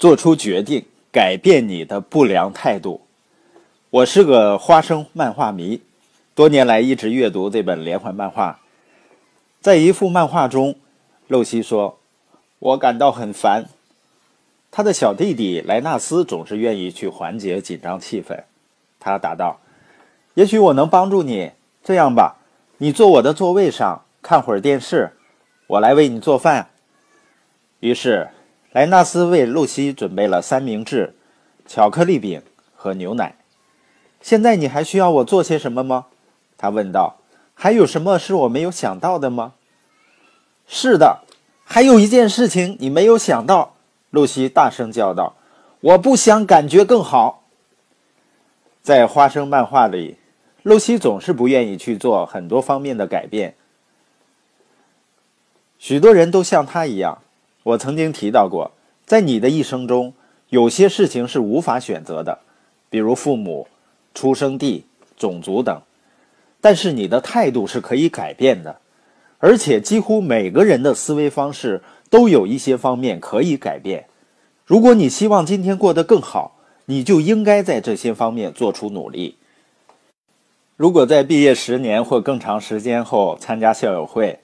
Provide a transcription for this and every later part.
做出决定，改变你的不良态度。我是个花生漫画迷，多年来一直阅读这本连环漫画。在一幅漫画中，露西说：“我感到很烦。”他的小弟弟莱纳斯总是愿意去缓解紧张气氛。他答道：“也许我能帮助你。这样吧，你坐我的座位上看会儿电视，我来为你做饭。”于是。莱纳斯为露西准备了三明治、巧克力饼和牛奶。现在你还需要我做些什么吗？他问道。还有什么是我没有想到的吗？是的，还有一件事情你没有想到。露西大声叫道：“我不想感觉更好。”在花生漫画里，露西总是不愿意去做很多方面的改变。许多人都像他一样。我曾经提到过，在你的一生中，有些事情是无法选择的，比如父母、出生地、种族等。但是你的态度是可以改变的，而且几乎每个人的思维方式都有一些方面可以改变。如果你希望今天过得更好，你就应该在这些方面做出努力。如果在毕业十年或更长时间后参加校友会，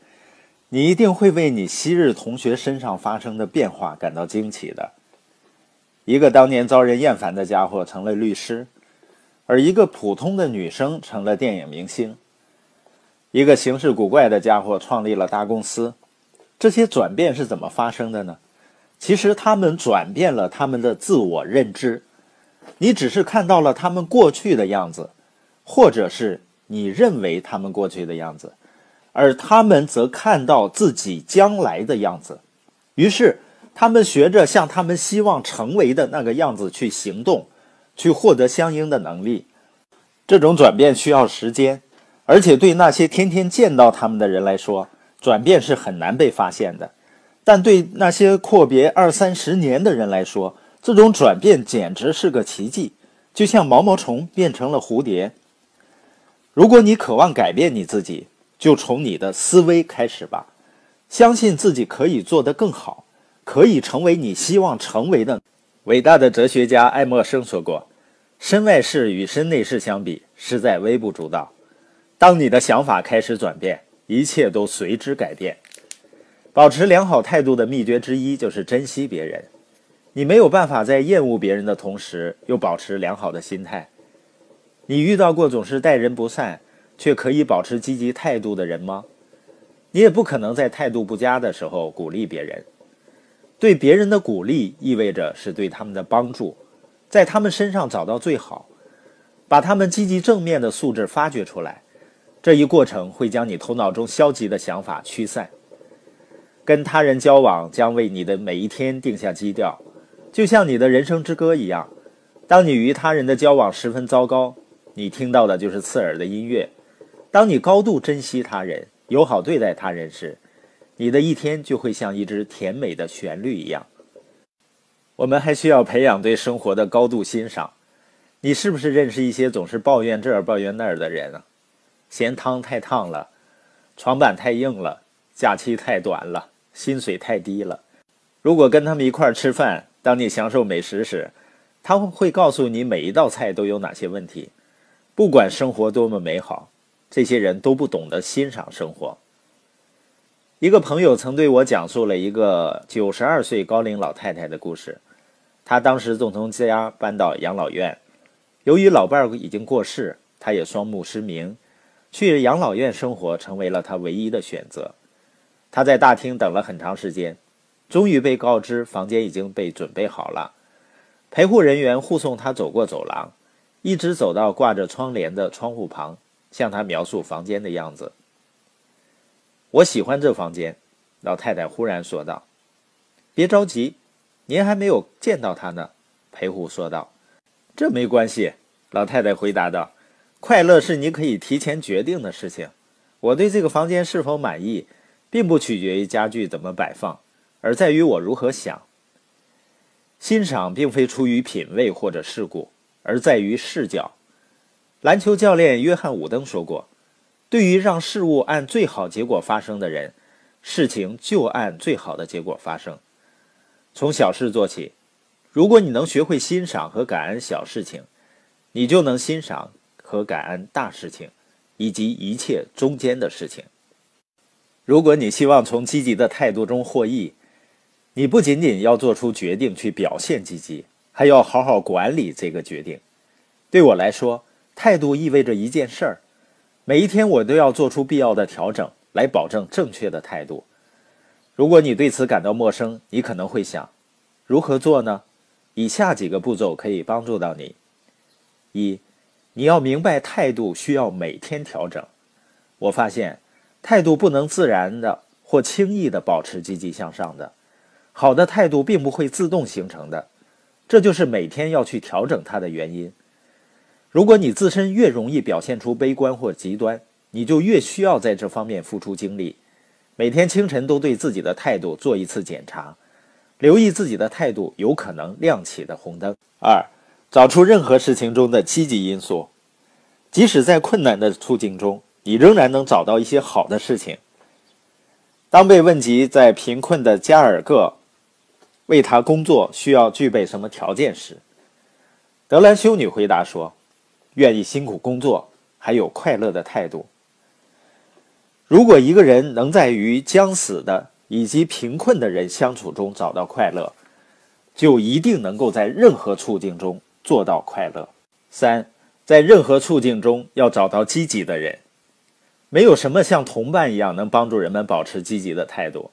你一定会为你昔日同学身上发生的变化感到惊奇的。一个当年遭人厌烦的家伙成了律师，而一个普通的女生成了电影明星。一个行事古怪的家伙创立了大公司。这些转变是怎么发生的呢？其实他们转变了他们的自我认知。你只是看到了他们过去的样子，或者是你认为他们过去的样子。而他们则看到自己将来的样子，于是他们学着像他们希望成为的那个样子去行动，去获得相应的能力。这种转变需要时间，而且对那些天天见到他们的人来说，转变是很难被发现的。但对那些阔别二三十年的人来说，这种转变简直是个奇迹，就像毛毛虫变成了蝴蝶。如果你渴望改变你自己，就从你的思维开始吧，相信自己可以做得更好，可以成为你希望成为的。伟大的哲学家爱默生说过：“身外事与身内事相比，实在微不足道。”当你的想法开始转变，一切都随之改变。保持良好态度的秘诀之一就是珍惜别人。你没有办法在厌恶别人的同时又保持良好的心态。你遇到过总是待人不善？却可以保持积极态度的人吗？你也不可能在态度不佳的时候鼓励别人。对别人的鼓励意味着是对他们的帮助，在他们身上找到最好，把他们积极正面的素质发掘出来。这一过程会将你头脑中消极的想法驱散。跟他人交往将为你的每一天定下基调，就像你的人生之歌一样。当你与他人的交往十分糟糕，你听到的就是刺耳的音乐。当你高度珍惜他人、友好对待他人时，你的一天就会像一支甜美的旋律一样。我们还需要培养对生活的高度欣赏。你是不是认识一些总是抱怨这儿抱怨那儿的人啊？嫌汤太烫了，床板太硬了，假期太短了，薪水太低了。如果跟他们一块儿吃饭，当你享受美食时，他们会告诉你每一道菜都有哪些问题。不管生活多么美好。这些人都不懂得欣赏生活。一个朋友曾对我讲述了一个九十二岁高龄老太太的故事。她当时正从家搬到养老院，由于老伴儿已经过世，她也双目失明，去养老院生活成为了她唯一的选择。她在大厅等了很长时间，终于被告知房间已经被准备好了。陪护人员护送她走过走廊，一直走到挂着窗帘的窗户旁。向他描述房间的样子。我喜欢这房间，老太太忽然说道。“别着急，您还没有见到他呢。”陪护说道。“这没关系。”老太太回答道，“快乐是你可以提前决定的事情。我对这个房间是否满意，并不取决于家具怎么摆放，而在于我如何想。欣赏并非出于品味或者事故，而在于视角。”篮球教练约翰·伍登说过：“对于让事物按最好结果发生的人，事情就按最好的结果发生。从小事做起。如果你能学会欣赏和感恩小事情，你就能欣赏和感恩大事情，以及一切中间的事情。如果你希望从积极的态度中获益，你不仅仅要做出决定去表现积极，还要好好管理这个决定。对我来说，态度意味着一件事儿：每一天我都要做出必要的调整，来保证正确的态度。如果你对此感到陌生，你可能会想：如何做呢？以下几个步骤可以帮助到你：一，你要明白态度需要每天调整。我发现。态度不能自然的或轻易的保持积极向上的，好的态度并不会自动形成的，这就是每天要去调整它的原因。如果你自身越容易表现出悲观或极端，你就越需要在这方面付出精力。每天清晨都对自己的态度做一次检查，留意自己的态度有可能亮起的红灯。二，找出任何事情中的积极因素，即使在困难的处境中。你仍然能找到一些好的事情。当被问及在贫困的加尔各为他工作需要具备什么条件时，德兰修女回答说：“愿意辛苦工作，还有快乐的态度。如果一个人能在与将死的以及贫困的人相处中找到快乐，就一定能够在任何处境中做到快乐。”三，在任何处境中要找到积极的人。没有什么像同伴一样能帮助人们保持积极的态度。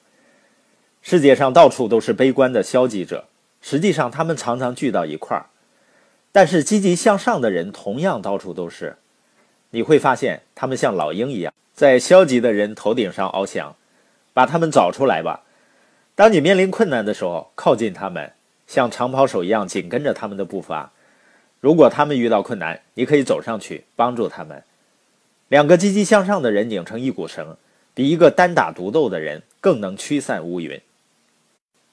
世界上到处都是悲观的消极者，实际上他们常常聚到一块儿。但是积极向上的人同样到处都是。你会发现他们像老鹰一样，在消极的人头顶上翱翔。把他们找出来吧。当你面临困难的时候，靠近他们，像长跑手一样紧跟着他们的步伐。如果他们遇到困难，你可以走上去帮助他们。两个积极向上的人拧成一股绳，比一个单打独斗的人更能驱散乌云。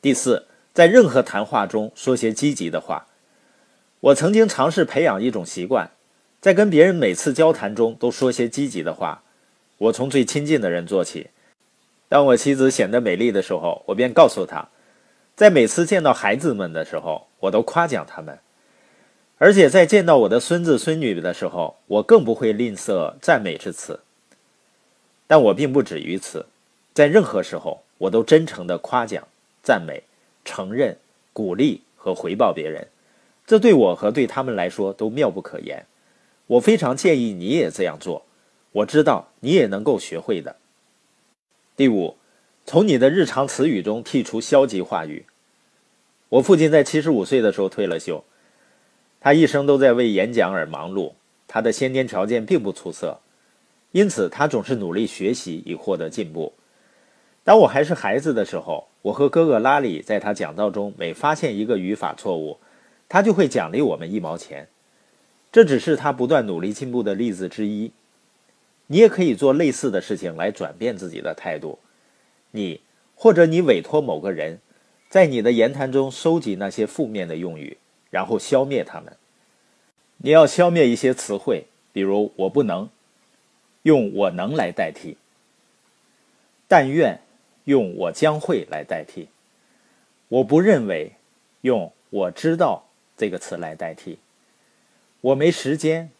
第四，在任何谈话中说些积极的话。我曾经尝试培养一种习惯，在跟别人每次交谈中都说些积极的话。我从最亲近的人做起。当我妻子显得美丽的时候，我便告诉她；在每次见到孩子们的时候，我都夸奖他们。而且在见到我的孙子孙女的时候，我更不会吝啬赞美之词。但我并不止于此，在任何时候，我都真诚地夸奖、赞美、承认、鼓励和回报别人。这对我和对他们来说都妙不可言。我非常建议你也这样做。我知道你也能够学会的。第五，从你的日常词语中剔除消极话语。我父亲在七十五岁的时候退了休。他一生都在为演讲而忙碌，他的先天条件并不出色，因此他总是努力学习以获得进步。当我还是孩子的时候，我和哥哥拉里在他讲道中每发现一个语法错误，他就会奖励我们一毛钱。这只是他不断努力进步的例子之一。你也可以做类似的事情来转变自己的态度。你或者你委托某个人，在你的言谈中收集那些负面的用语。然后消灭他们。你要消灭一些词汇，比如“我不能”，用“我能”来代替；“但愿”，用“我将会”来代替；“我不认为”，用“我知道”这个词来代替；“我没时间”，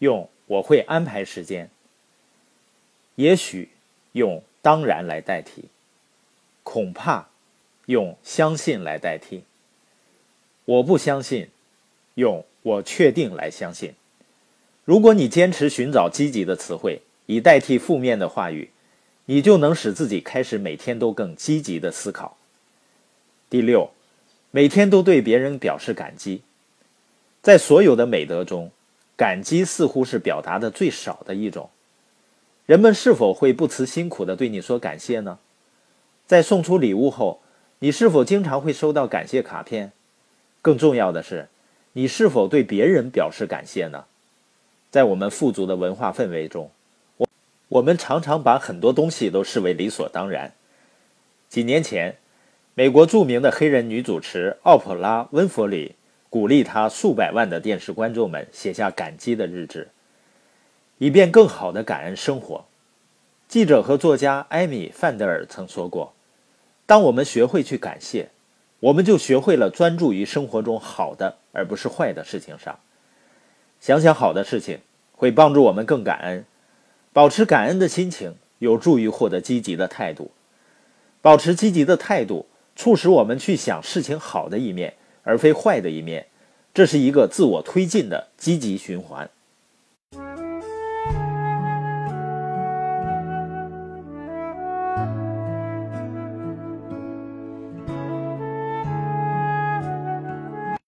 用“我会安排时间”；“也许”，用“当然”来代替；“恐怕”，用“相信”来代替。我不相信，用我确定来相信。如果你坚持寻找积极的词汇，以代替负面的话语，你就能使自己开始每天都更积极的思考。第六，每天都对别人表示感激。在所有的美德中，感激似乎是表达的最少的一种。人们是否会不辞辛苦的对你说感谢呢？在送出礼物后，你是否经常会收到感谢卡片？更重要的是，你是否对别人表示感谢呢？在我们富足的文化氛围中，我我们常常把很多东西都视为理所当然。几年前，美国著名的黑人女主持奥普拉·温弗里鼓励她数百万的电视观众们写下感激的日志，以便更好的感恩生活。记者和作家艾米·范德尔曾说过：“当我们学会去感谢。”我们就学会了专注于生活中好的，而不是坏的事情上。想想好的事情，会帮助我们更感恩。保持感恩的心情，有助于获得积极的态度。保持积极的态度，促使我们去想事情好的一面，而非坏的一面。这是一个自我推进的积极循环。